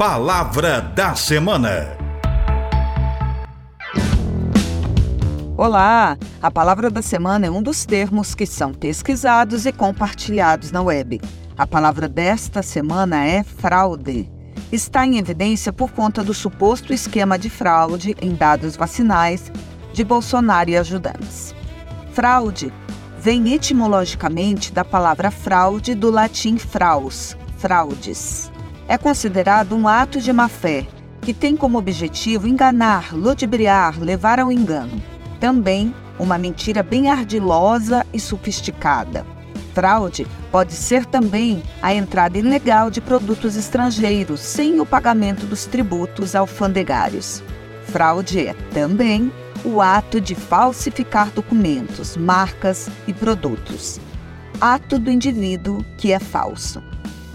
Palavra da Semana. Olá! A palavra da semana é um dos termos que são pesquisados e compartilhados na web. A palavra desta semana é fraude. Está em evidência por conta do suposto esquema de fraude em dados vacinais de Bolsonaro e ajudantes. Fraude vem etimologicamente da palavra fraude do latim fraus, fraudes. É considerado um ato de má-fé que tem como objetivo enganar, ludibriar, levar ao engano. Também uma mentira bem ardilosa e sofisticada. Fraude pode ser também a entrada ilegal de produtos estrangeiros sem o pagamento dos tributos alfandegários. Fraude é também o ato de falsificar documentos, marcas e produtos. Ato do indivíduo que é falso.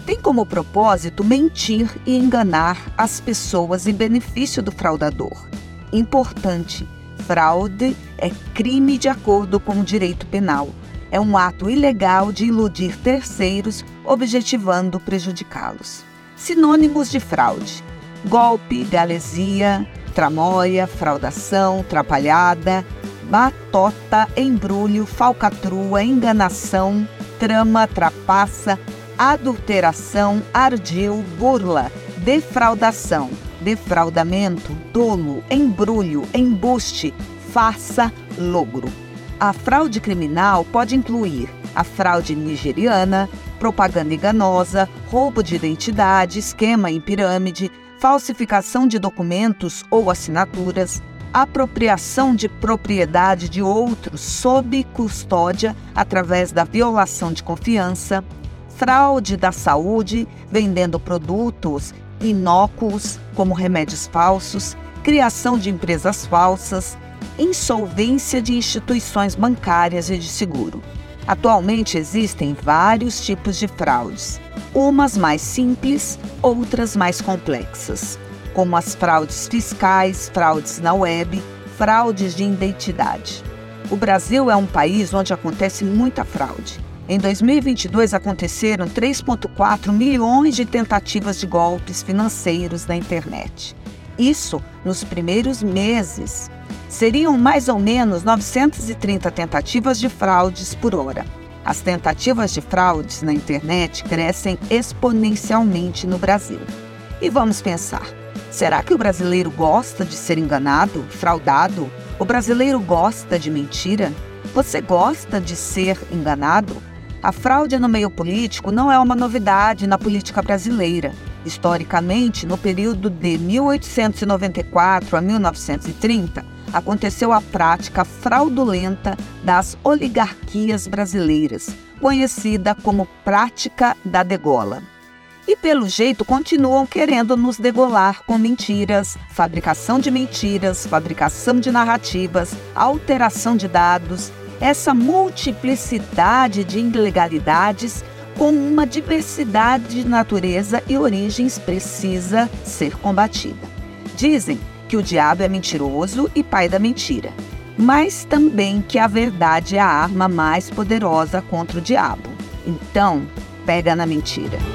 Tem como propósito mentir e enganar as pessoas em benefício do fraudador. Importante: fraude é crime de acordo com o direito penal. É um ato ilegal de iludir terceiros, objetivando prejudicá-los. Sinônimos de fraude: golpe, galesia, tramóia, fraudação, trapalhada, batota, embrulho, falcatrua, enganação, trama, trapaça, adulteração, ardil, burla, defraudação, defraudamento, dolo, embrulho, embuste, farsa, logro. A fraude criminal pode incluir a fraude nigeriana, propaganda enganosa, roubo de identidade, esquema em pirâmide, falsificação de documentos ou assinaturas, apropriação de propriedade de outros sob custódia através da violação de confiança, fraude da saúde, vendendo produtos inócuos como remédios falsos, criação de empresas falsas, insolvência de instituições bancárias e de seguro. Atualmente existem vários tipos de fraudes, umas mais simples, outras mais complexas, como as fraudes fiscais, fraudes na web, fraudes de identidade. O Brasil é um país onde acontece muita fraude. Em 2022 aconteceram 3,4 milhões de tentativas de golpes financeiros na internet. Isso nos primeiros meses seriam mais ou menos 930 tentativas de fraudes por hora. As tentativas de fraudes na internet crescem exponencialmente no Brasil. E vamos pensar: será que o brasileiro gosta de ser enganado, fraudado? O brasileiro gosta de mentira? Você gosta de ser enganado? A fraude no meio político não é uma novidade na política brasileira. Historicamente, no período de 1894 a 1930, aconteceu a prática fraudulenta das oligarquias brasileiras, conhecida como prática da degola. E pelo jeito continuam querendo nos degolar com mentiras, fabricação de mentiras, fabricação de narrativas, alteração de dados, essa multiplicidade de ilegalidades com uma diversidade de natureza e origens precisa ser combatida. Dizem que o diabo é mentiroso e pai da mentira, mas também que a verdade é a arma mais poderosa contra o diabo. Então, pega na mentira.